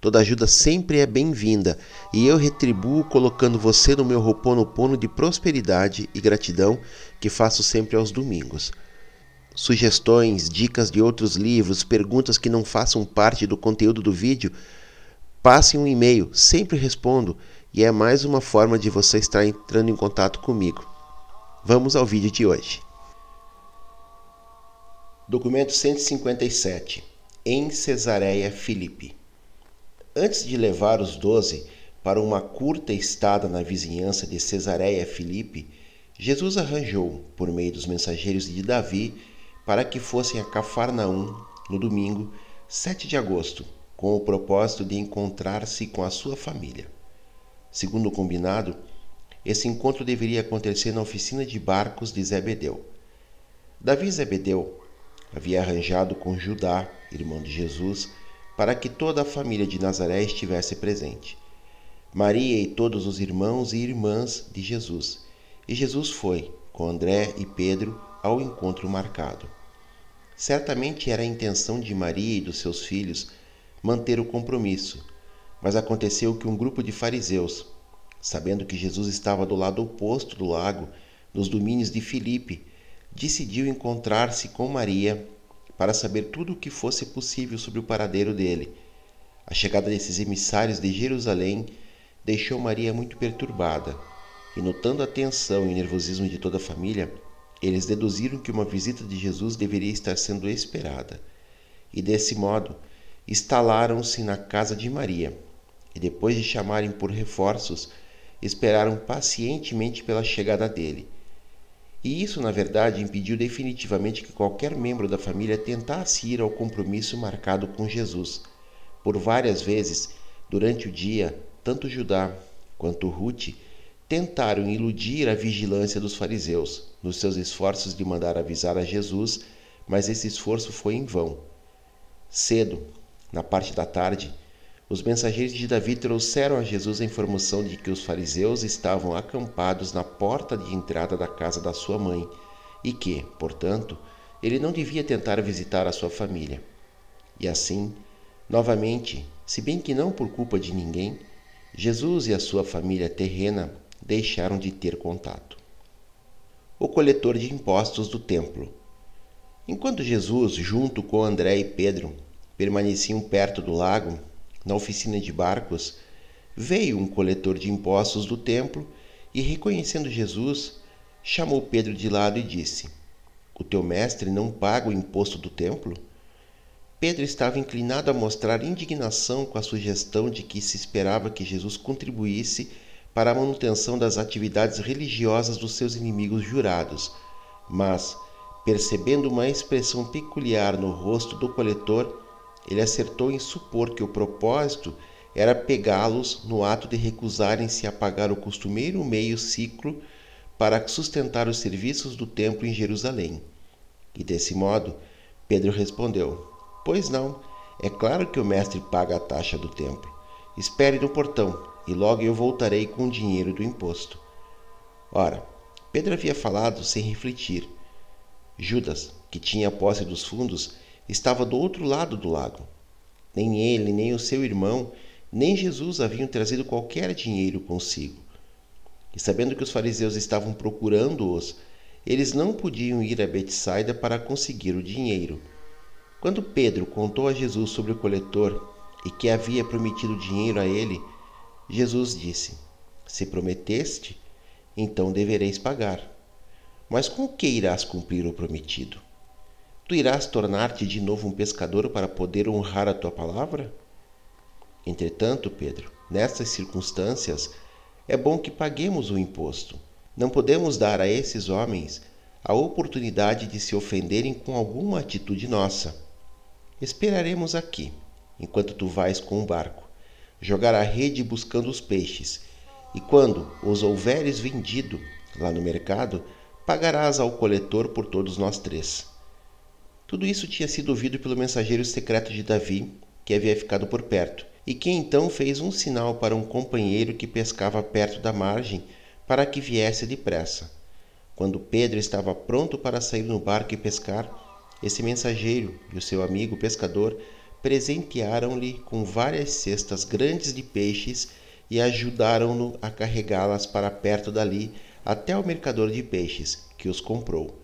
Toda ajuda sempre é bem-vinda e eu retribuo colocando você no meu roponopono de prosperidade e gratidão que faço sempre aos domingos. Sugestões, dicas de outros livros, perguntas que não façam parte do conteúdo do vídeo, passe um e-mail, sempre respondo e é mais uma forma de você estar entrando em contato comigo. Vamos ao vídeo de hoje. Documento 157 em Cesareia Filipe. Antes de levar os doze para uma curta estada na vizinhança de Cesareia Filipe, Jesus arranjou, por meio dos mensageiros de Davi, para que fossem a Cafarnaum no domingo 7 de agosto, com o propósito de encontrar-se com a sua família. Segundo o combinado, esse encontro deveria acontecer na oficina de barcos de Zebedeu. Davi Zebedeu havia arranjado com Judá, irmão de Jesus, para que toda a família de Nazaré estivesse presente. Maria e todos os irmãos e irmãs de Jesus. E Jesus foi, com André e Pedro, ao encontro marcado. Certamente era a intenção de Maria e dos seus filhos manter o compromisso, mas aconteceu que um grupo de fariseus, sabendo que Jesus estava do lado oposto do lago, nos domínios de Filipe, decidiu encontrar-se com Maria para saber tudo o que fosse possível sobre o paradeiro dele. A chegada desses emissários de Jerusalém deixou Maria muito perturbada, e notando a tensão e o nervosismo de toda a família, eles deduziram que uma visita de Jesus deveria estar sendo esperada. E desse modo, instalaram-se na casa de Maria, e depois de chamarem por reforços, esperaram pacientemente pela chegada dele. E isso, na verdade, impediu definitivamente que qualquer membro da família tentasse ir ao compromisso marcado com Jesus. Por várias vezes, durante o dia, tanto Judá quanto Ruth tentaram iludir a vigilância dos fariseus nos seus esforços de mandar avisar a Jesus, mas esse esforço foi em vão. Cedo, na parte da tarde, os mensageiros de Davi trouxeram a Jesus a informação de que os fariseus estavam acampados na porta de entrada da casa da sua mãe e que, portanto, ele não devia tentar visitar a sua família. E assim, novamente, se bem que não por culpa de ninguém, Jesus e a sua família terrena deixaram de ter contato. O coletor de impostos do templo. Enquanto Jesus, junto com André e Pedro, permaneciam perto do lago, na oficina de barcos, veio um coletor de impostos do templo e, reconhecendo Jesus, chamou Pedro de lado e disse: O teu mestre não paga o imposto do templo? Pedro estava inclinado a mostrar indignação com a sugestão de que se esperava que Jesus contribuísse para a manutenção das atividades religiosas dos seus inimigos jurados, mas, percebendo uma expressão peculiar no rosto do coletor, ele acertou em supor que o propósito era pegá-los no ato de recusarem-se a pagar o costumeiro meio ciclo para sustentar os serviços do templo em Jerusalém. E desse modo, Pedro respondeu: Pois não, é claro que o mestre paga a taxa do templo. Espere no portão, e logo eu voltarei com o dinheiro do imposto. Ora, Pedro havia falado sem refletir. Judas, que tinha posse dos fundos, estava do outro lado do lago. Nem ele, nem o seu irmão, nem Jesus haviam trazido qualquer dinheiro consigo. E sabendo que os fariseus estavam procurando-os, eles não podiam ir a Betsaida para conseguir o dinheiro. Quando Pedro contou a Jesus sobre o coletor e que havia prometido dinheiro a ele, Jesus disse: Se prometeste, então devereis pagar. Mas com que irás cumprir o prometido? Tu irás tornar-te de novo um pescador para poder honrar a tua palavra? Entretanto, Pedro, nestas circunstâncias, é bom que paguemos o imposto. Não podemos dar a esses homens a oportunidade de se ofenderem com alguma atitude nossa. Esperaremos aqui, enquanto tu vais com o barco, jogar a rede buscando os peixes, e quando os houveres vendido lá no mercado, pagarás ao coletor por todos nós três. Tudo isso tinha sido ouvido pelo mensageiro secreto de Davi, que havia ficado por perto, e que então fez um sinal para um companheiro que pescava perto da margem para que viesse depressa. Quando Pedro estava pronto para sair no barco e pescar, esse mensageiro e o seu amigo pescador presentearam-lhe com várias cestas grandes de peixes e ajudaram-no a carregá-las para perto dali até o mercador de peixes, que os comprou,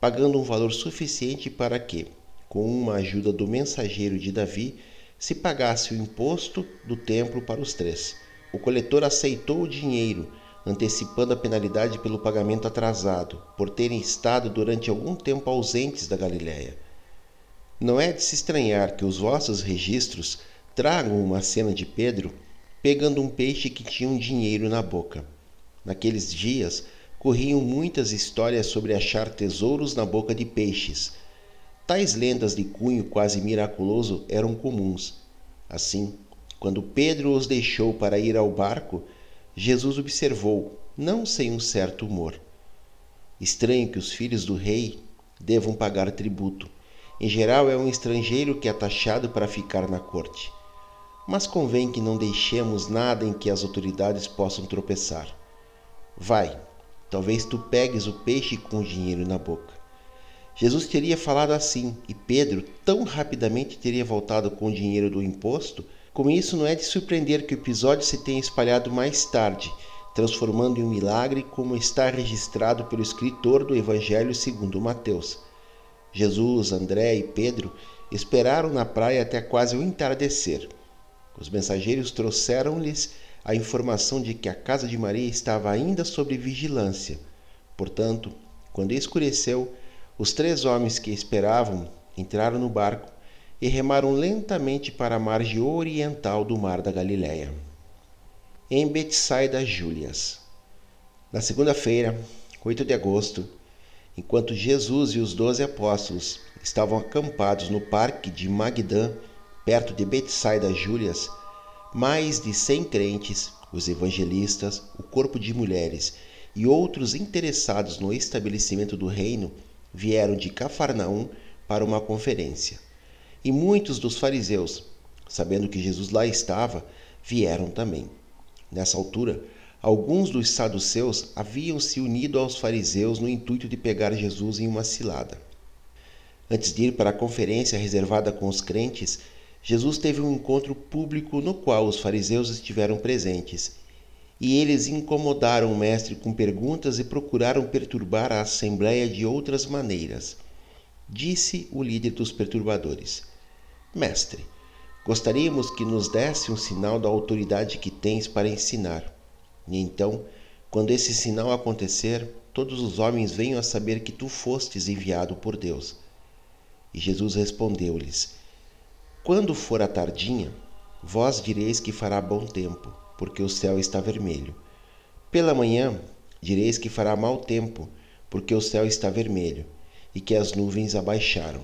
pagando um valor suficiente para que, com uma ajuda do mensageiro de Davi, se pagasse o imposto do templo para os três. O coletor aceitou o dinheiro, antecipando a penalidade pelo pagamento atrasado, por terem estado durante algum tempo ausentes da Galiléia. Não é de se estranhar que os vossos registros tragam uma cena de Pedro pegando um peixe que tinha um dinheiro na boca. Naqueles dias corriam muitas histórias sobre achar tesouros na boca de peixes, Tais lendas de cunho quase miraculoso eram comuns. Assim, quando Pedro os deixou para ir ao barco, Jesus observou, não sem um certo humor. Estranho que os filhos do rei devam pagar tributo. Em geral, é um estrangeiro que é taxado para ficar na corte. Mas convém que não deixemos nada em que as autoridades possam tropeçar. Vai, talvez tu pegues o peixe com o dinheiro na boca. Jesus teria falado assim e Pedro tão rapidamente teria voltado com o dinheiro do imposto. Com isso, não é de surpreender que o episódio se tenha espalhado mais tarde, transformando em um milagre, como está registrado pelo escritor do Evangelho segundo Mateus. Jesus, André e Pedro esperaram na praia até quase o entardecer. Os mensageiros trouxeram-lhes a informação de que a casa de Maria estava ainda sob vigilância. Portanto, quando escureceu, os três homens que esperavam entraram no barco e remaram lentamente para a margem oriental do mar da Galiléia. Em Betsaida Júlias. Na segunda-feira, 8 de agosto, enquanto Jesus e os doze apóstolos estavam acampados no parque de Magdã, perto de Betsaida Júlias, mais de cem crentes, os evangelistas, o corpo de mulheres e outros interessados no estabelecimento do reino vieram de Cafarnaum para uma conferência. E muitos dos fariseus, sabendo que Jesus lá estava, vieram também. Nessa altura, alguns dos saduceus haviam se unido aos fariseus no intuito de pegar Jesus em uma cilada. Antes de ir para a conferência reservada com os crentes, Jesus teve um encontro público no qual os fariseus estiveram presentes e eles incomodaram o mestre com perguntas e procuraram perturbar a assembleia de outras maneiras. Disse o líder dos perturbadores: Mestre, gostaríamos que nos desse um sinal da autoridade que tens para ensinar. E então, quando esse sinal acontecer, todos os homens venham a saber que tu fostes enviado por Deus. E Jesus respondeu-lhes: Quando for a tardinha, vós direis que fará bom tempo porque o céu está vermelho. Pela manhã direis que fará mau tempo, porque o céu está vermelho. e que as nuvens abaixaram.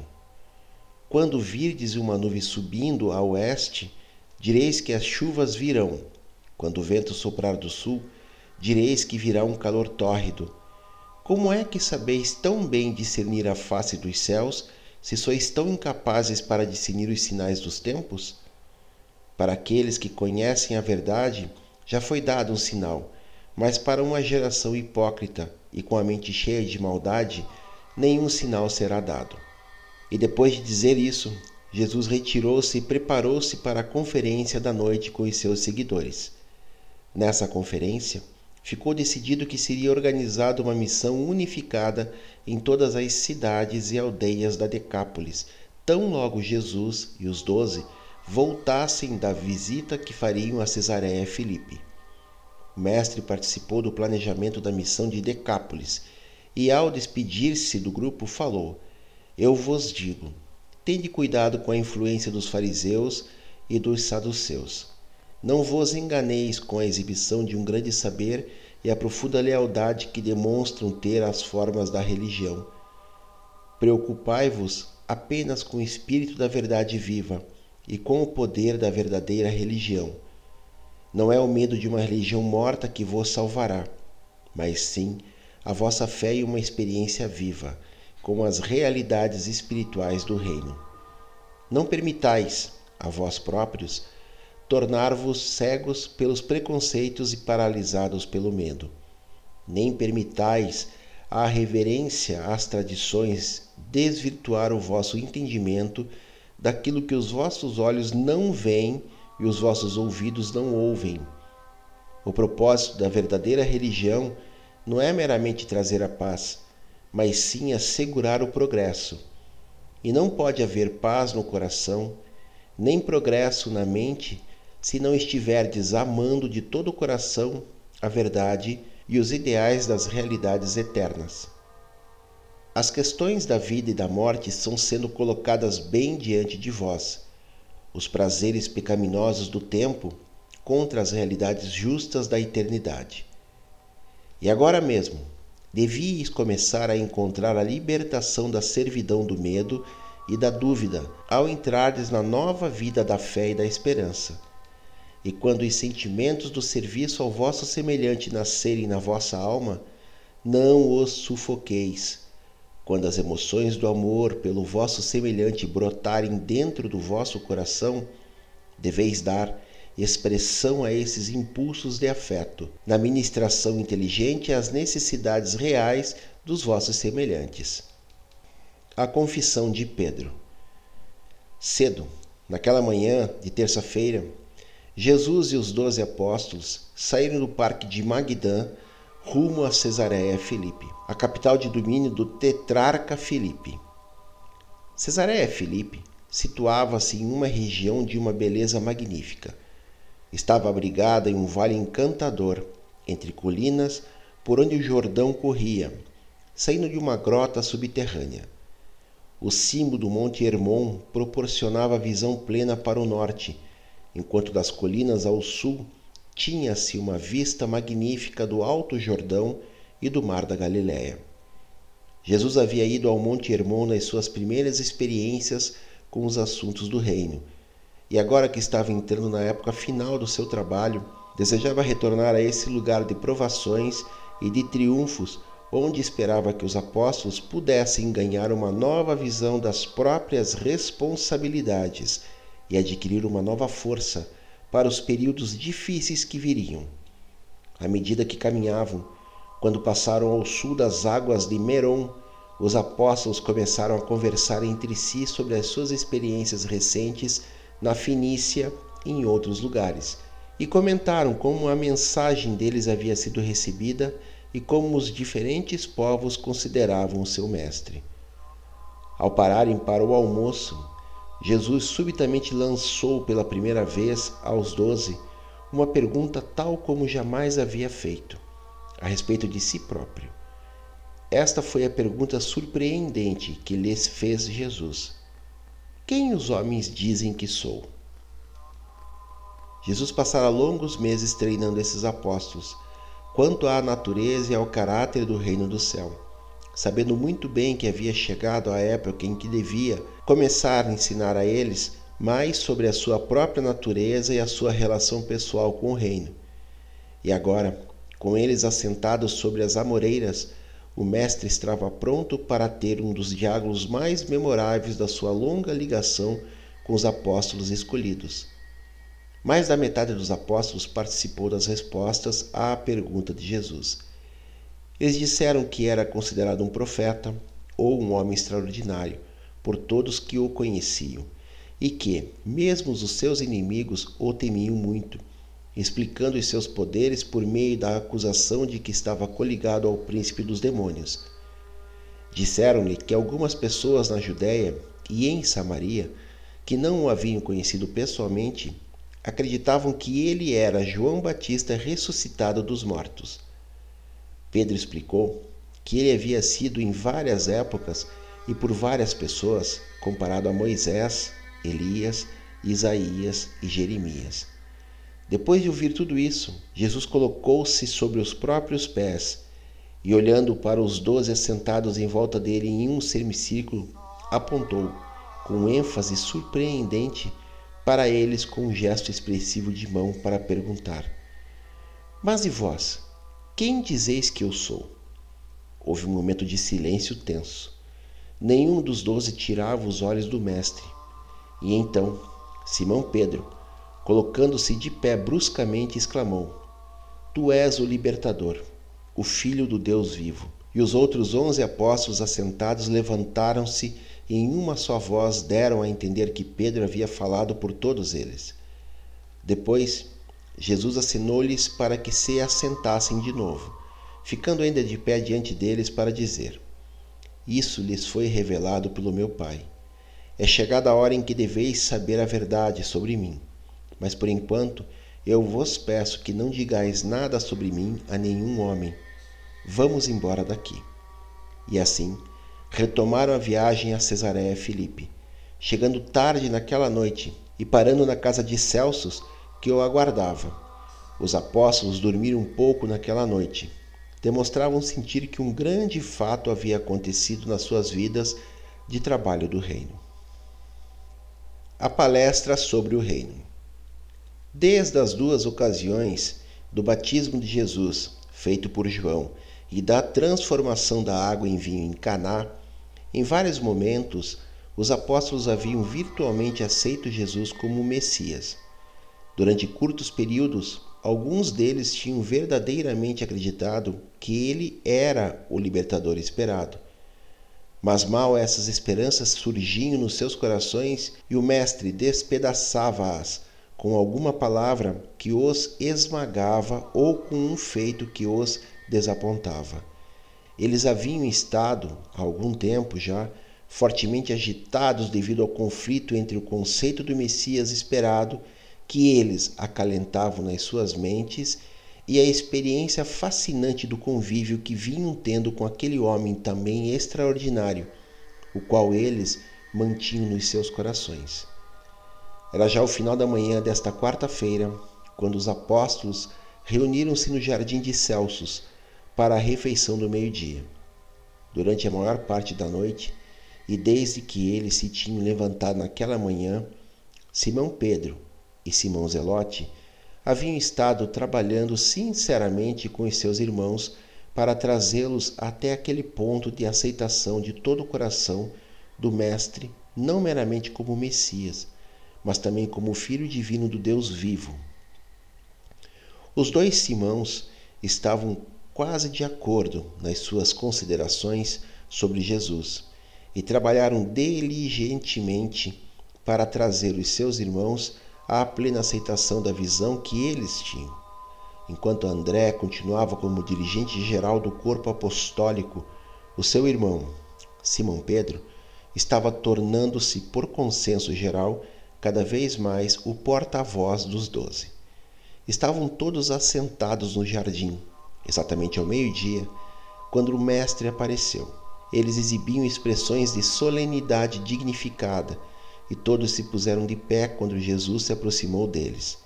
Quando virdes uma nuvem subindo a oeste, direis que as chuvas virão. Quando o vento soprar do sul, direis que virá um calor tórrido. Como é que sabeis tão bem discernir a face dos céus, se sois tão incapazes para discernir os sinais dos tempos? Para aqueles que conhecem a verdade, já foi dado um sinal, mas para uma geração hipócrita e com a mente cheia de maldade, nenhum sinal será dado. E depois de dizer isso, Jesus retirou-se e preparou-se para a conferência da noite com os seus seguidores. Nessa conferência, ficou decidido que seria organizada uma missão unificada em todas as cidades e aldeias da Decápolis, tão logo Jesus e os doze voltassem da visita que fariam a Cesareia Filipe. O mestre participou do planejamento da missão de Decápolis e, ao despedir-se do grupo, falou: Eu vos digo, tende cuidado com a influência dos fariseus e dos saduceus. Não vos enganeis com a exibição de um grande saber e a profunda lealdade que demonstram ter as formas da religião. Preocupai-vos apenas com o espírito da verdade viva e com o poder da verdadeira religião. Não é o medo de uma religião morta que vos salvará, mas sim a vossa fé e uma experiência viva com as realidades espirituais do reino. Não permitais a vós próprios tornar-vos cegos pelos preconceitos e paralisados pelo medo. Nem permitais a reverência às tradições desvirtuar o vosso entendimento daquilo que os vossos olhos não veem e os vossos ouvidos não ouvem. O propósito da verdadeira religião não é meramente trazer a paz, mas sim assegurar o progresso. E não pode haver paz no coração, nem progresso na mente, se não estiverdes amando de todo o coração a verdade e os ideais das realidades eternas. As questões da vida e da morte estão sendo colocadas bem diante de vós. Os prazeres pecaminosos do tempo contra as realidades justas da eternidade. E agora mesmo, devíeis começar a encontrar a libertação da servidão do medo e da dúvida ao entrardes na nova vida da fé e da esperança. E quando os sentimentos do serviço ao vosso semelhante nascerem na vossa alma, não os sufoqueis. Quando as emoções do amor pelo vosso semelhante brotarem dentro do vosso coração, deveis dar expressão a esses impulsos de afeto, na ministração inteligente às necessidades reais dos vossos semelhantes. A confissão de Pedro. Cedo, naquela manhã de terça-feira, Jesus e os doze apóstolos saíram do parque de Magdã rumo a Cesareia Filipe, a capital de domínio do tetrarca Filipe. Cesareia Filipe situava-se em uma região de uma beleza magnífica Estava abrigada em um vale encantador, entre colinas, por onde o Jordão corria, saindo de uma grota subterrânea. O cimo do Monte Hermon proporcionava visão plena para o norte, enquanto das colinas ao sul tinha-se uma vista magnífica do Alto Jordão e do Mar da Galiléia. Jesus havia ido ao Monte Hermon nas suas primeiras experiências com os assuntos do reino e agora que estava entrando na época final do seu trabalho, desejava retornar a esse lugar de provações e de triunfos, onde esperava que os apóstolos pudessem ganhar uma nova visão das próprias responsabilidades e adquirir uma nova força para os períodos difíceis que viriam. À medida que caminhavam, quando passaram ao sul das águas de Meron, os apóstolos começaram a conversar entre si sobre as suas experiências recentes na Fenícia e em outros lugares, e comentaram como a mensagem deles havia sido recebida e como os diferentes povos consideravam o seu mestre. Ao pararem para o almoço, Jesus subitamente lançou pela primeira vez aos doze uma pergunta tal como jamais havia feito, a respeito de si próprio. Esta foi a pergunta surpreendente que lhes fez Jesus. Quem os homens dizem que sou? Jesus passara longos meses treinando esses apóstolos quanto à natureza e ao caráter do reino do céu, sabendo muito bem que havia chegado a época em que devia começar a ensinar a eles mais sobre a sua própria natureza e a sua relação pessoal com o reino. E agora, com eles assentados sobre as amoreiras, o mestre estava pronto para ter um dos diálogos mais memoráveis da sua longa ligação com os apóstolos escolhidos. Mais da metade dos apóstolos participou das respostas à pergunta de Jesus. Eles disseram que era considerado um profeta ou um homem extraordinário por todos que o conheciam, e que, mesmo os seus inimigos, o temiam muito, explicando os seus poderes por meio da acusação de que estava coligado ao príncipe dos demônios. Disseram-lhe que algumas pessoas na Judéia e em Samaria, que não o haviam conhecido pessoalmente, acreditavam que ele era João Batista ressuscitado dos mortos. Pedro explicou que ele havia sido em várias épocas e por várias pessoas comparado a Moisés, Elias, Isaías e Jeremias. Depois de ouvir tudo isso, Jesus colocou-se sobre os próprios pés e, olhando para os doze assentados em volta dele em um semicírculo, apontou, com ênfase surpreendente, para eles com um gesto expressivo de mão para perguntar: Mas e vós? Quem dizeis que eu sou? Houve um momento de silêncio tenso. Nenhum dos doze tirava os olhos do mestre. E então, Simão Pedro, colocando-se de pé bruscamente, exclamou: Tu és o libertador, o Filho do Deus vivo. E os outros onze apóstolos assentados levantaram-se e em uma só voz deram a entender que Pedro havia falado por todos eles. Depois, Jesus assinou-lhes para que se assentassem de novo, ficando ainda de pé diante deles para dizer: Isso lhes foi revelado pelo meu Pai. É chegada a hora em que deveis saber a verdade sobre mim. Mas por enquanto, eu vos peço que não digais nada sobre mim a nenhum homem. Vamos embora daqui. E assim, retomaram a viagem a Cesareia Filipe, chegando tarde naquela noite e parando na casa de Celsos, que o aguardava. Os apóstolos dormiram um pouco naquela noite. Demonstravam sentir que um grande fato havia acontecido nas suas vidas de trabalho do reino. A palestra sobre o reino. Desde as duas ocasiões do batismo de Jesus, feito por João, e da transformação da água em vinho em Caná, em vários momentos os apóstolos haviam virtualmente aceito Jesus como Messias. Durante curtos períodos, alguns deles tinham verdadeiramente acreditado que ele era o libertador esperado. Mas mal essas esperanças surgiam nos seus corações e o Mestre despedaçava-as com alguma palavra que os esmagava ou com um feito que os desapontava. Eles haviam estado, há algum tempo já, fortemente agitados devido ao conflito entre o conceito do Messias esperado que eles acalentavam nas suas mentes e a experiência fascinante do convívio que vinham tendo com aquele homem também extraordinário, o qual eles mantinham nos seus corações. Era já o final da manhã desta quarta-feira, quando os apóstolos reuniram-se no jardim de Celsos para a refeição do meio-dia. Durante a maior parte da noite, e desde que eles se tinham levantado naquela manhã, Simão Pedro, e Simão Zelote haviam estado trabalhando sinceramente com os seus irmãos para trazê-los até aquele ponto de aceitação de todo o coração do Mestre, não meramente como Messias, mas também como Filho divino do Deus vivo. Os dois Simãos estavam quase de acordo nas suas considerações sobre Jesus e trabalharam diligentemente para trazer os seus irmãos à plena aceitação da visão que eles tinham. Enquanto André continuava como dirigente geral do corpo apostólico, o seu irmão, Simão Pedro, estava tornando-se, por consenso geral, cada vez mais o porta-voz dos doze. Estavam todos assentados no jardim, exatamente ao meio-dia, quando o Mestre apareceu. Eles exibiam expressões de solenidade dignificada e todos se puseram de pé quando Jesus se aproximou deles.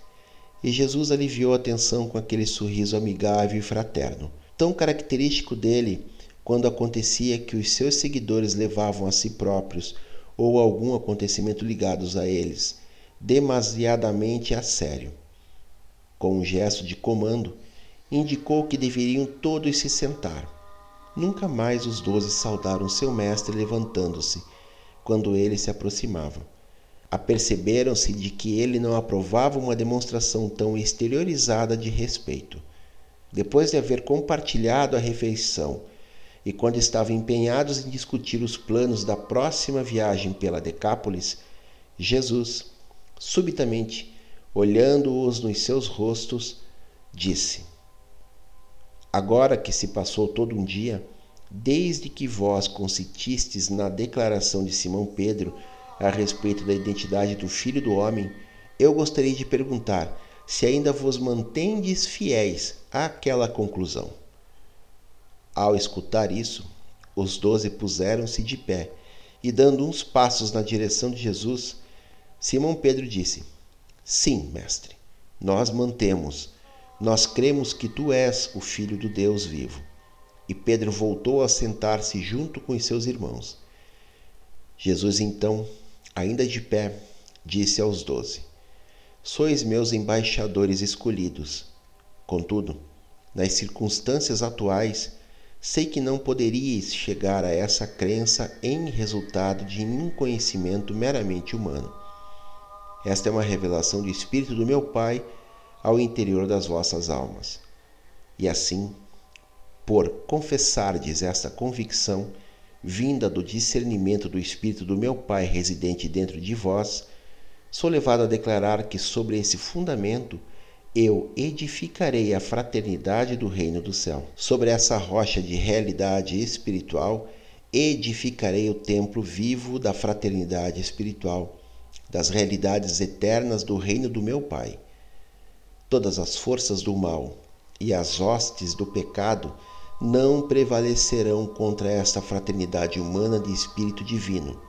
E Jesus aliviou a tensão com aquele sorriso amigável e fraterno, tão característico dele quando acontecia que os seus seguidores levavam a si próprios ou algum acontecimento ligados a eles demasiadamente a sério. Com um gesto de comando, indicou que deveriam todos se sentar. Nunca mais os doze saudaram seu mestre levantando-se, quando ele se aproximava. Aperceberam-se de que ele não aprovava uma demonstração tão exteriorizada de respeito. Depois de haver compartilhado a refeição e quando estavam empenhados em discutir os planos da próxima viagem pela Decápolis, Jesus, subitamente, olhando-os nos seus rostos, disse: Agora que se passou todo um dia, desde que vós consitistes na declaração de Simão Pedro a respeito da identidade do Filho do Homem, eu gostaria de perguntar se ainda vos mantendes fiéis àquela conclusão. Ao escutar isso, os doze puseram-se de pé e, dando uns passos na direção de Jesus, Simão Pedro disse: Sim, mestre, nós mantemos, nós cremos que tu és o Filho do Deus vivo. E Pedro voltou a sentar-se junto com os seus irmãos. Jesus, então, ainda de pé, disse aos doze: Sois meus embaixadores escolhidos. Contudo, nas circunstâncias atuais, Sei que não poderíeis chegar a essa crença em resultado de nenhum conhecimento meramente humano. Esta é uma revelação do Espírito do meu Pai ao interior das vossas almas. E assim, por confessardes esta convicção, vinda do discernimento do Espírito do meu Pai residente dentro de vós, sou levado a declarar que sobre esse fundamento eu edificarei a fraternidade do reino do céu. Sobre essa rocha de realidade espiritual, edificarei o templo vivo da fraternidade espiritual, das realidades eternas do reino do meu Pai. Todas as forças do mal e as hostes do pecado não prevalecerão contra esta fraternidade humana de espírito divino.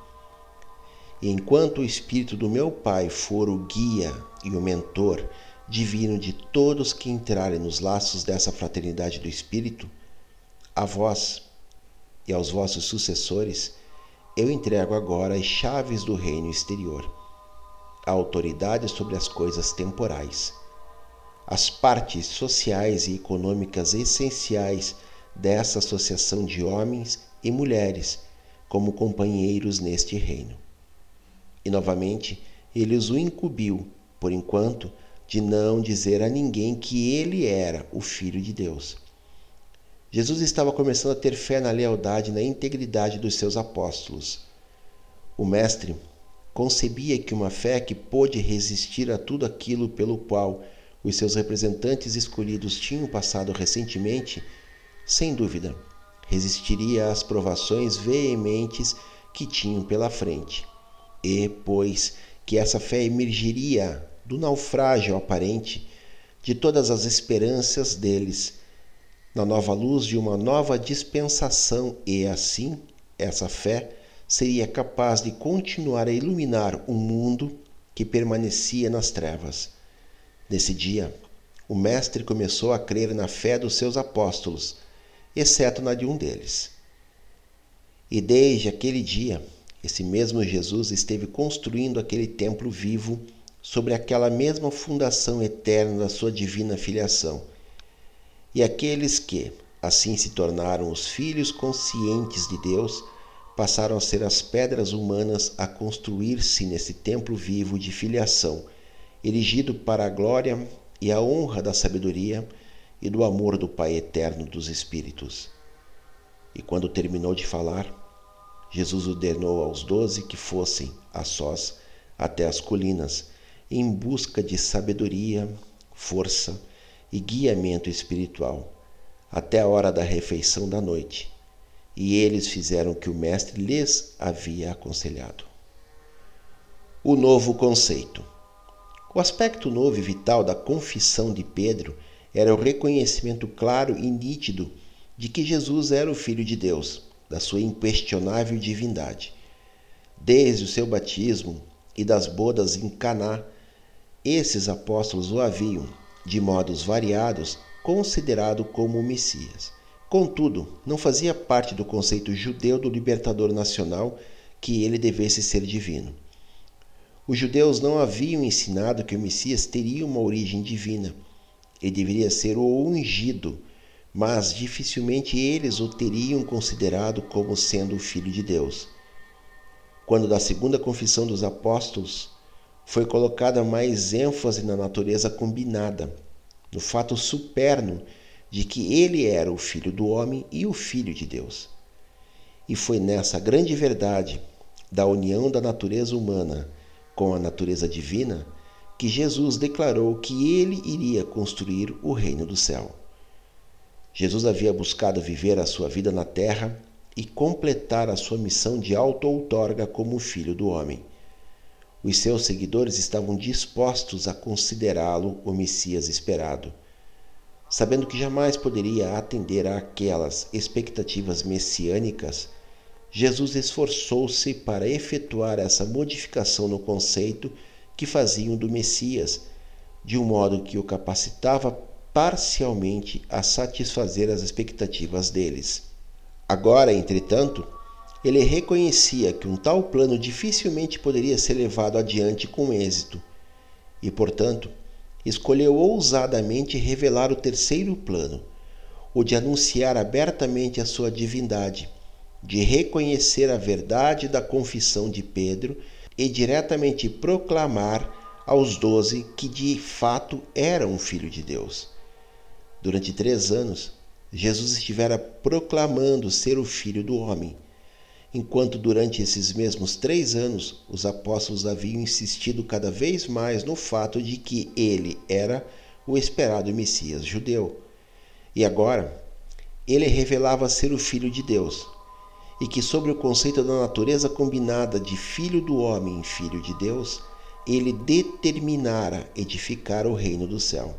E enquanto o espírito do meu Pai for o guia e o mentor, divino de todos que entrarem nos laços dessa fraternidade do Espírito, a vós e aos vossos sucessores, eu entrego agora as chaves do reino exterior, a autoridade sobre as coisas temporais, as partes sociais e econômicas essenciais dessa associação de homens e mulheres como companheiros neste reino. E novamente, ele os incumbiu, por enquanto, de não dizer a ninguém que ele era o Filho de Deus. Jesus estava começando a ter fé na lealdade e na integridade dos seus apóstolos. O Mestre concebia que uma fé que pôde resistir a tudo aquilo pelo qual os seus representantes escolhidos tinham passado recentemente, sem dúvida, resistiria às provações veementes que tinham pela frente. E, pois, que essa fé emergiria do naufrágio aparente de todas as esperanças deles, na nova luz de uma nova dispensação, e assim essa fé seria capaz de continuar a iluminar um mundo que permanecia nas trevas. Nesse dia, o Mestre começou a crer na fé dos seus apóstolos, exceto na de um deles. E desde aquele dia, esse mesmo Jesus esteve construindo aquele templo vivo sobre aquela mesma fundação eterna da sua divina filiação. E aqueles que, assim se tornaram os filhos conscientes de Deus, passaram a ser as pedras humanas a construir-se nesse templo vivo de filiação, erigido para a glória e a honra da sabedoria e do amor do Pai eterno dos Espíritos. E quando terminou de falar, Jesus ordenou aos doze que fossem, a sós, até as colinas em busca de sabedoria, força e guiamento espiritual, até a hora da refeição da noite, e eles fizeram o que o Mestre lhes havia aconselhado. O novo conceito. O aspecto novo e vital da confissão de Pedro era o reconhecimento claro e nítido de que Jesus era o Filho de Deus, da sua inquestionável divindade. Desde o seu batismo e das bodas em Caná, esses apóstolos o haviam, de modos variados, considerado como o Messias. Contudo, não fazia parte do conceito judeu do libertador nacional que ele devesse ser divino. Os judeus não haviam ensinado que o Messias teria uma origem divina. Ele deveria ser o ungido, mas dificilmente eles o teriam considerado como sendo o Filho de Deus. Quando da segunda confissão dos apóstolos foi colocada mais ênfase na natureza combinada, no fato superno de que ele era o Filho do homem e o Filho de Deus. E foi nessa grande verdade da união da natureza humana com a natureza divina que Jesus declarou que ele iria construir o reino do céu. Jesus havia buscado viver a sua vida na terra e completar a sua missão de auto-outorga como filho do homem. Os seus seguidores estavam dispostos a considerá-lo o Messias esperado sabendo que jamais poderia atender àquelas expectativas messiânicas, Jesus esforçou-se para efetuar essa modificação no conceito que faziam do Messias, de um modo que o capacitava parcialmente a satisfazer as expectativas deles. Agora, entretanto, ele reconhecia que um tal plano dificilmente poderia ser levado adiante com êxito e, portanto, escolheu ousadamente revelar o terceiro plano, o de anunciar abertamente a sua divindade, de reconhecer a verdade da confissão de Pedro e diretamente proclamar aos doze que de fato era um filho de Deus. Durante três anos, Jesus estivera proclamando ser o filho do homem enquanto durante esses mesmos três anos os apóstolos haviam insistido cada vez mais no fato de que ele era o esperado Messias judeu. E agora, ele revelava ser o Filho de Deus, e que, sobre o conceito da natureza combinada de Filho do homem e Filho de Deus, ele determinara edificar o reino do céu.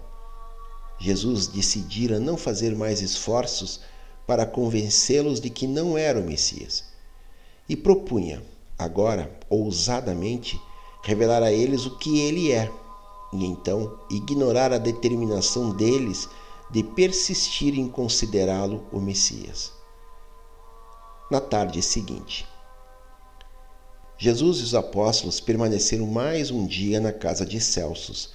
Jesus decidira não fazer mais esforços para convencê-los de que não era o Messias e propunha, agora, ousadamente, revelar a eles o que ele é, e então ignorar a determinação deles de persistir em considerá-lo o Messias. Na tarde seguinte, Jesus e os apóstolos permaneceram mais um dia na casa de Celsos,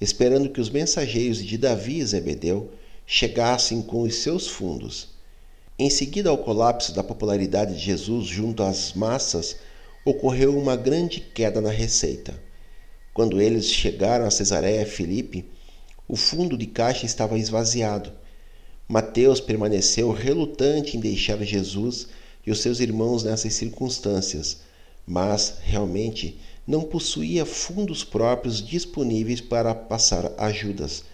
esperando que os mensageiros de Davi e Zebedeu chegassem com os seus fundos em seguida ao colapso da popularidade de Jesus junto às massas, ocorreu uma grande queda na receita. Quando eles chegaram a Cesareia Filipe, o fundo de caixa estava esvaziado. Mateus permaneceu relutante em deixar Jesus e os seus irmãos nessas circunstâncias, mas realmente não possuía fundos próprios disponíveis para passar ajudas,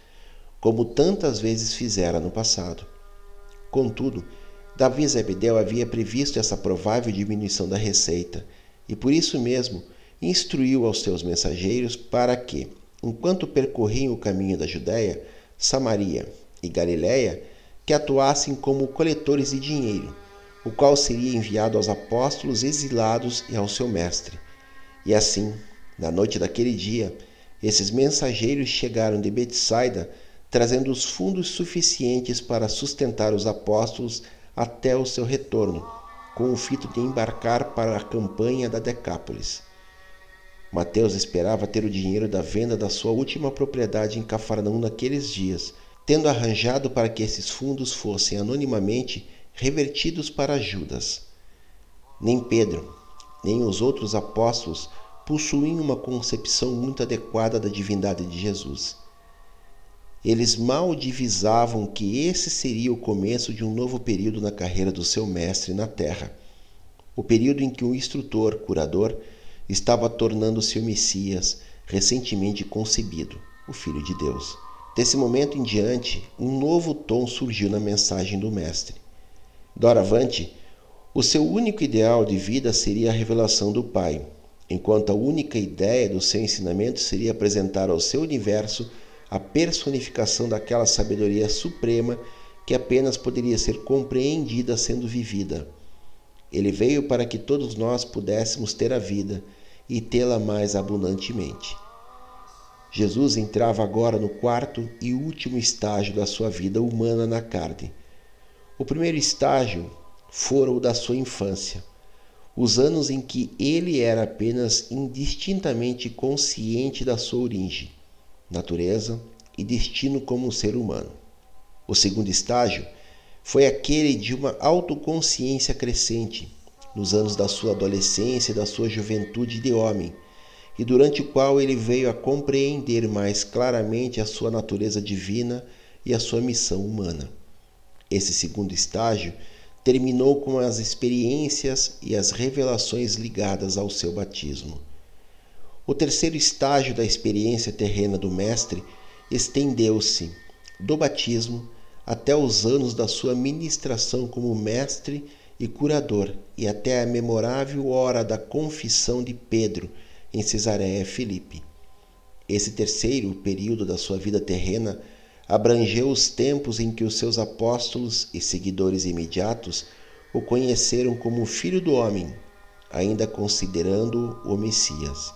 como tantas vezes fizera no passado. Contudo, Davi Zebedeu havia previsto essa provável diminuição da receita e por isso mesmo instruiu aos seus mensageiros para que, enquanto percorriam o caminho da Judéia, Samaria e Galiléia, que atuassem como coletores de dinheiro, o qual seria enviado aos apóstolos exilados e ao seu mestre. E assim, na noite daquele dia, esses mensageiros chegaram de Betsaida, trazendo os fundos suficientes para sustentar os apóstolos até o seu retorno, com o fito de embarcar para a campanha da Decápolis. Mateus esperava ter o dinheiro da venda da sua última propriedade em Cafarnaum naqueles dias, tendo arranjado para que esses fundos fossem anonimamente revertidos para Judas. Nem Pedro, nem os outros apóstolos possuíam uma concepção muito adequada da divindade de Jesus. Eles mal divisavam que esse seria o começo de um novo período na carreira do seu mestre na Terra, o período em que o instrutor, curador, estava tornando-se o Messias recentemente concebido, o Filho de Deus. Desse momento em diante, um novo tom surgiu na mensagem do Mestre. Doravante, o seu único ideal de vida seria a revelação do Pai, enquanto a única ideia do seu ensinamento seria apresentar ao seu universo a personificação daquela sabedoria suprema que apenas poderia ser compreendida sendo vivida. Ele veio para que todos nós pudéssemos ter a vida e tê-la mais abundantemente. Jesus entrava agora no quarto e último estágio da sua vida humana na carne. O primeiro estágio fora o da sua infância, os anos em que ele era apenas indistintamente consciente da sua origem, natureza e destino como um ser humano. O segundo estágio foi aquele de uma autoconsciência crescente, nos anos da sua adolescência e da sua juventude de homem, e durante o qual ele veio a compreender mais claramente a sua natureza divina e a sua missão humana. Esse segundo estágio terminou com as experiências e as revelações ligadas ao seu batismo. O terceiro estágio da experiência terrena do Mestre estendeu-se do batismo até os anos da sua ministração como mestre e curador e até a memorável hora da confissão de Pedro em Cesareia Filipe. Esse terceiro período da sua vida terrena abrangeu os tempos em que os seus apóstolos e seguidores imediatos o conheceram como Filho do Homem, ainda considerando-o o Messias.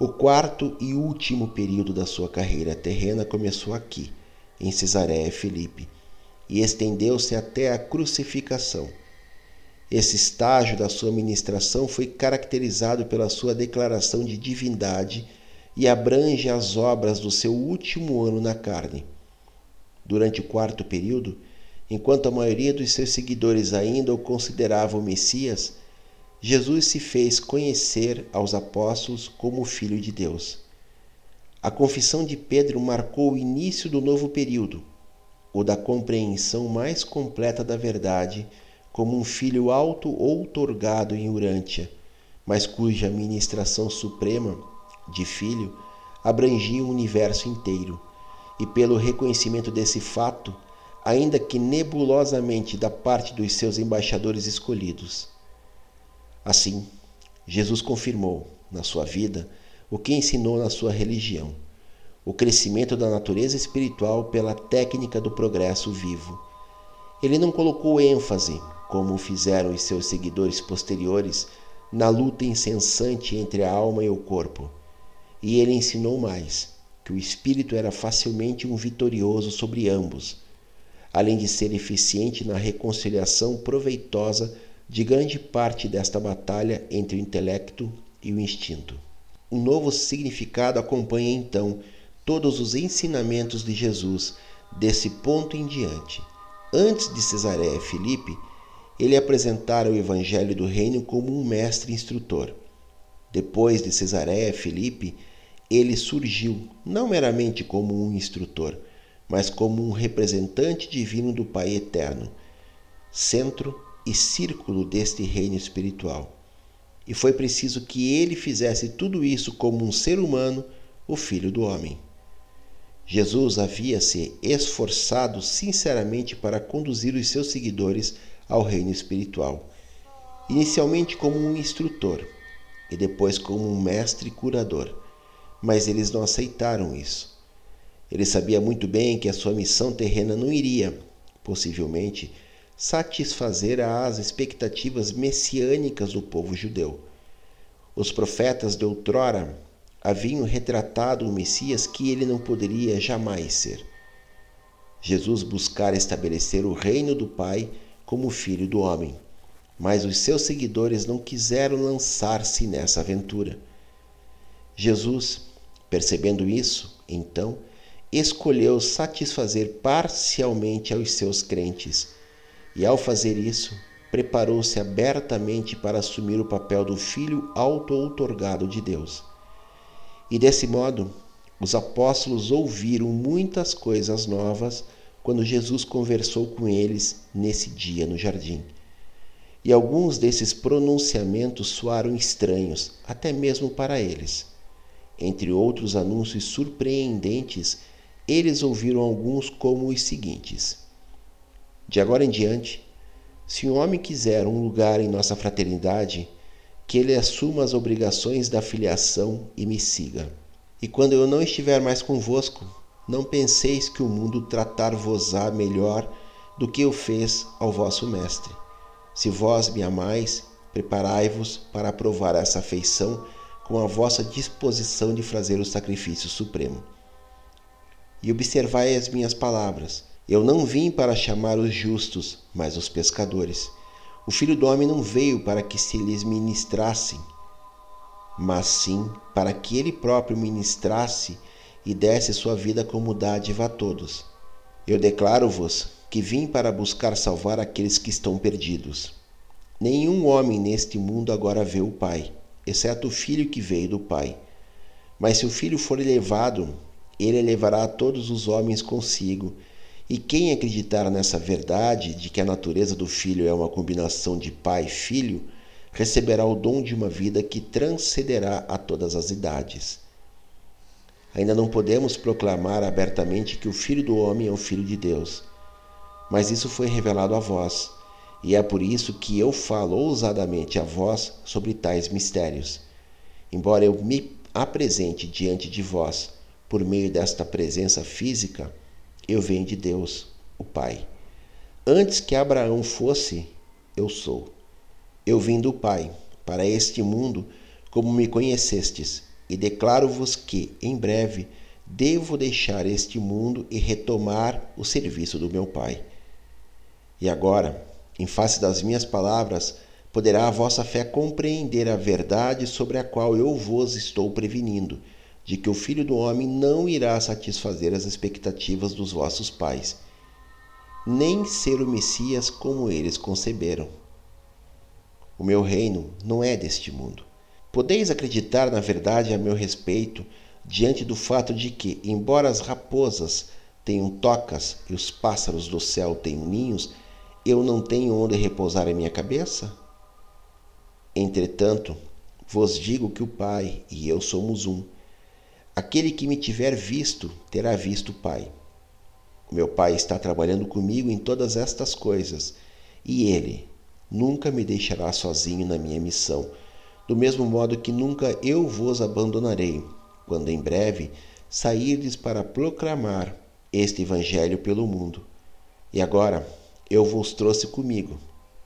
O quarto e último período da sua carreira terrena começou aqui, em Cesareia Filipe, e estendeu-se até a crucificação. Esse estágio da sua ministração foi caracterizado pela sua declaração de divindade e abrange as obras do seu último ano na carne. Durante o quarto período, enquanto a maioria dos seus seguidores ainda o considerava o Messias, Jesus se fez conhecer aos apóstolos como Filho de Deus. A confissão de Pedro marcou o início do novo período, o da compreensão mais completa da verdade como um filho auto-outorgado em Urântia, mas cuja ministração suprema de filho abrangia o universo inteiro, e pelo reconhecimento desse fato, ainda que nebulosamente da parte dos seus embaixadores escolhidos. Assim, Jesus confirmou, na sua vida, o que ensinou na sua religião: o crescimento da natureza espiritual pela técnica do progresso vivo. Ele não colocou ênfase, como fizeram os seus seguidores posteriores, na luta incessante entre a alma e o corpo e ele ensinou mais, que o espírito era facilmente um vitorioso sobre ambos, além de ser eficiente na reconciliação proveitosa de grande parte desta batalha entre o intelecto e o instinto. Um novo significado acompanha então todos os ensinamentos de Jesus desse ponto em diante. Antes de Cesareia Filipe, ele apresentara o evangelho do reino como um mestre instrutor. Depois de Cesareia Filipe, ele surgiu não meramente como um instrutor, mas como um representante divino do Pai eterno, centro e círculo deste reino espiritual. E foi preciso que ele fizesse tudo isso como um ser humano, o Filho do Homem. Jesus havia se esforçado sinceramente para conduzir os seus seguidores ao reino espiritual, inicialmente como um instrutor e depois como um mestre curador mas eles não aceitaram isso. Ele sabia muito bem que a sua missão terrena não iria, possivelmente, satisfazer as expectativas messiânicas do povo judeu. Os profetas de outrora haviam retratado o Messias que ele não poderia jamais ser. Jesus buscara estabelecer o reino do Pai como filho do homem, mas os seus seguidores não quiseram lançar-se nessa aventura. Jesus Percebendo isso, então, escolheu satisfazer parcialmente aos seus crentes, e ao fazer isso, preparou-se abertamente para assumir o papel do filho auto-outorgado de Deus. E desse modo, os apóstolos ouviram muitas coisas novas quando Jesus conversou com eles nesse dia no jardim. E alguns desses pronunciamentos soaram estranhos, até mesmo para eles. Entre outros anúncios surpreendentes, eles ouviram alguns como os seguintes: De agora em diante, se um homem quiser um lugar em nossa fraternidade, que ele assuma as obrigações da filiação e me siga. E quando eu não estiver mais convosco, não penseis que o mundo tratar-vos-á melhor do que o fez ao vosso mestre. Se vós me amais, preparai-vos para aprovar essa afeição com a vossa disposição de fazer o sacrifício supremo. E observai as minhas palavras, Eu não vim para chamar os justos, mas os pescadores. O filho do homem não veio para que se lhes ministrassem, mas sim para que ele próprio ministrasse e desse sua vida como dádiva a todos. Eu declaro-vos que vim para buscar salvar aqueles que estão perdidos. Nenhum homem neste mundo agora vê o Pai, exceto o Filho que veio do Pai. Mas se o Filho for elevado, ele levará todos os homens consigo. E quem acreditar nessa verdade de que a natureza do Filho é uma combinação de Pai e Filho, receberá o dom de uma vida que transcenderá a todas as idades. Ainda não podemos proclamar abertamente que o Filho do Homem é o Filho de Deus, mas isso foi revelado a vós, e é por isso que eu falo ousadamente a vós sobre tais mistérios. Embora eu me apresente diante de vós por meio desta presença física, eu venho de Deus, o Pai. Antes que Abraão fosse, eu sou. Eu vim do Pai para este mundo como me conhecestes e declaro-vos que, em breve, devo deixar este mundo e retomar o serviço do meu Pai. E agora, em face das minhas palavras, poderá a vossa fé compreender a verdade sobre a qual eu vos estou prevenindo, de que o Filho do Homem não irá satisfazer as expectativas dos vossos pais, nem ser o Messias como eles conceberam. O meu reino não é deste mundo. Podeis acreditar na verdade a meu respeito, diante do fato de que, embora as raposas tenham tocas e os pássaros do céu tenham ninhos, eu não tenho onde repousar a minha cabeça? Entretanto, vos digo que o Pai e eu somos um. Aquele que me tiver visto terá visto o Pai. Meu Pai está trabalhando comigo em todas estas coisas, e Ele nunca me deixará sozinho na minha missão do mesmo modo que nunca eu vos abandonarei, quando em breve sairdes para proclamar este Evangelho pelo mundo. E agora eu vos trouxe comigo,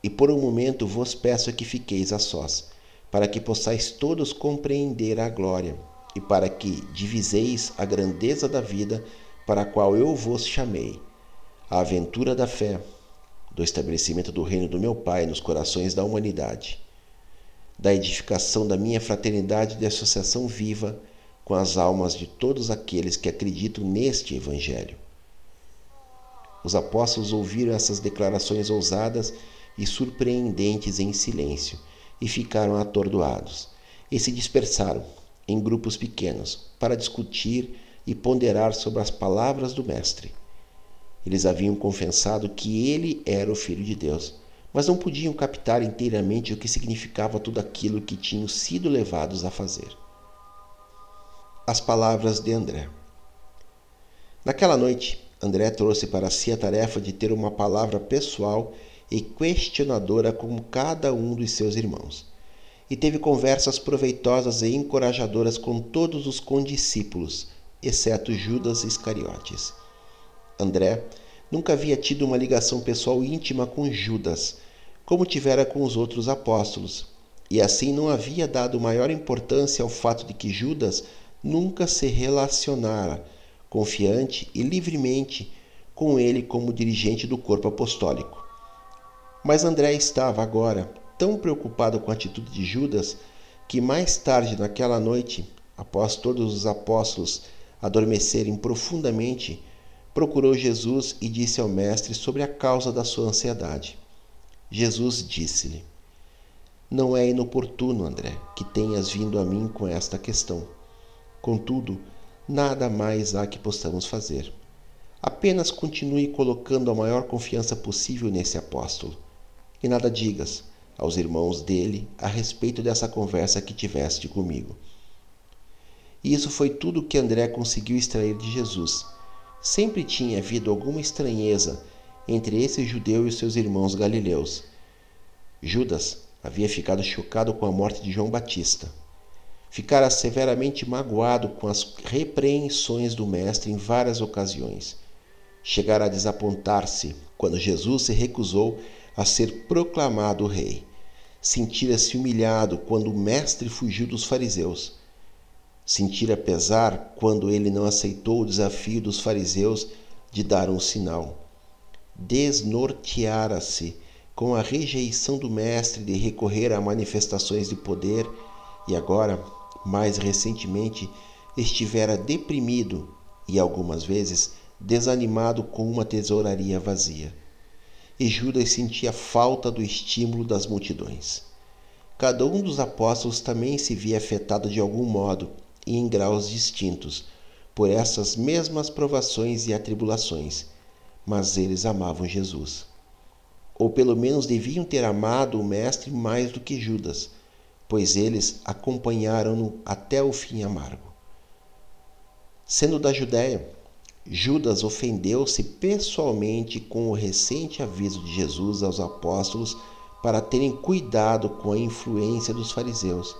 e por um momento vos peço que fiqueis a sós, para que possais todos compreender a glória, e para que diviseis a grandeza da vida para a qual eu vos chamei, a aventura da fé, do estabelecimento do reino do meu Pai nos corações da humanidade da edificação da minha fraternidade de associação viva com as almas de todos aqueles que acreditam neste Evangelho. Os apóstolos ouviram essas declarações ousadas e surpreendentes em silêncio e ficaram atordoados e se dispersaram em grupos pequenos para discutir e ponderar sobre as palavras do Mestre. Eles haviam confessado que ele era o Filho de Deus mas não podiam captar inteiramente o que significava tudo aquilo que tinham sido levados a fazer. As palavras de André. Naquela noite, André trouxe para si a tarefa de ter uma palavra pessoal e questionadora com cada um dos seus irmãos. E teve conversas proveitosas e encorajadoras com todos os condiscípulos, exceto Judas Iscariotes. André nunca havia tido uma ligação pessoal íntima com Judas, como tivera com os outros apóstolos, e assim não havia dado maior importância ao fato de que Judas nunca se relacionara confiante e livremente com ele como dirigente do corpo apostólico. Mas André estava agora tão preocupado com a atitude de Judas que mais tarde naquela noite, após todos os apóstolos adormecerem profundamente, procurou Jesus e disse ao Mestre sobre a causa da sua ansiedade. Jesus disse-lhe: Não é inoportuno, André, que tenhas vindo a mim com esta questão. Contudo, nada mais há que possamos fazer. Apenas continue colocando a maior confiança possível nesse apóstolo. E nada digas aos irmãos dele a respeito dessa conversa que tiveste comigo. E isso foi tudo que André conseguiu extrair de Jesus Sempre tinha havido alguma estranheza entre esse judeu e os seus irmãos galileus. Judas havia ficado chocado com a morte de João Batista. Ficara severamente magoado com as repreensões do Mestre em várias ocasiões. Chegara a desapontar-se quando Jesus se recusou a ser proclamado rei. Sentira-se humilhado quando o Mestre fugiu dos fariseus Sentira pesar quando ele não aceitou o desafio dos fariseus de dar um sinal. desnorteara-se com a rejeição do Mestre de recorrer a manifestações de poder e agora, mais recentemente, estivera deprimido e algumas vezes desanimado com uma tesouraria vazia. E Judas sentia falta do estímulo das multidões. Cada um dos apóstolos também se via afetado de algum modo e em graus distintos por essas mesmas provações e atribulações, mas eles amavam Jesus. Ou pelo menos deviam ter amado o Mestre mais do que Judas, pois eles acompanharam-no até o fim amargo. Sendo da Judéia, Judas ofendeu-se pessoalmente com o recente aviso de Jesus aos apóstolos para terem cuidado com a influência dos fariseus.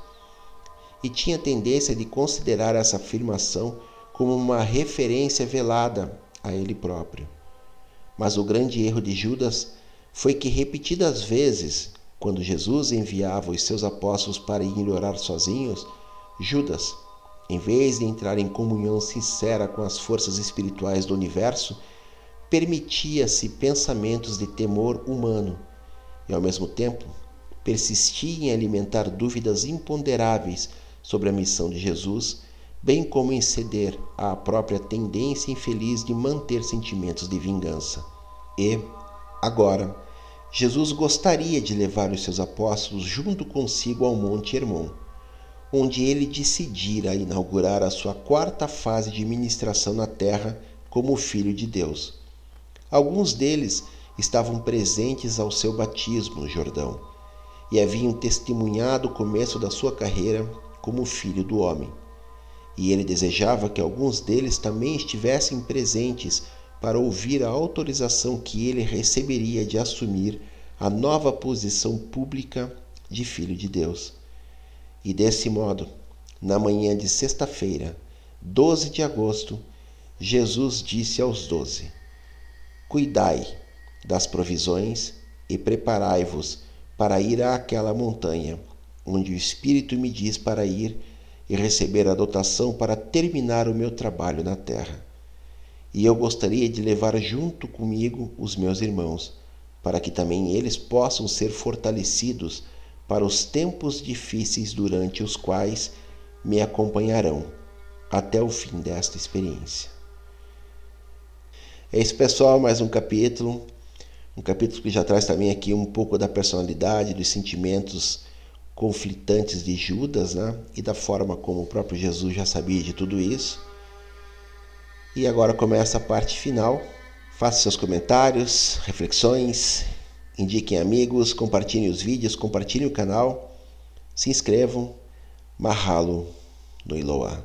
E tinha tendência de considerar essa afirmação como uma referência velada a ele próprio. Mas o grande erro de Judas foi que repetidas vezes, quando Jesus enviava os seus apóstolos para ir orar sozinhos, Judas, em vez de entrar em comunhão sincera com as forças espirituais do universo, permitia-se pensamentos de temor humano e, ao mesmo tempo, persistia em alimentar dúvidas imponderáveis sobre a missão de Jesus, bem como em ceder à própria tendência infeliz de manter sentimentos de vingança. E, agora, Jesus gostaria de levar os seus apóstolos junto consigo ao Monte Hermon, onde ele decidira inaugurar a sua quarta fase de ministração na terra como Filho de Deus. Alguns deles estavam presentes ao seu batismo no Jordão e haviam testemunhado o começo da sua carreira como filho do homem. E ele desejava que alguns deles também estivessem presentes para ouvir a autorização que ele receberia de assumir a nova posição pública de filho de Deus. E desse modo, na manhã de sexta-feira, 12 de agosto, Jesus disse aos doze: Cuidai das provisões e preparai-vos para ir àquela montanha, onde o Espírito me diz para ir e receber a dotação para terminar o meu trabalho na terra. E eu gostaria de levar junto comigo os meus irmãos, para que também eles possam ser fortalecidos para os tempos difíceis durante os quais me acompanharão até o fim desta experiência. É isso, pessoal, mais um capítulo um capítulo que já traz também aqui um pouco da personalidade, dos sentimentos conflitantes de Judas, né? E da forma como o próprio Jesus já sabia de tudo isso. E agora começa a parte final. Faça seus comentários, reflexões, indiquem amigos, compartilhem os vídeos, compartilhem o canal, se inscrevam. Mahalo no Iloa.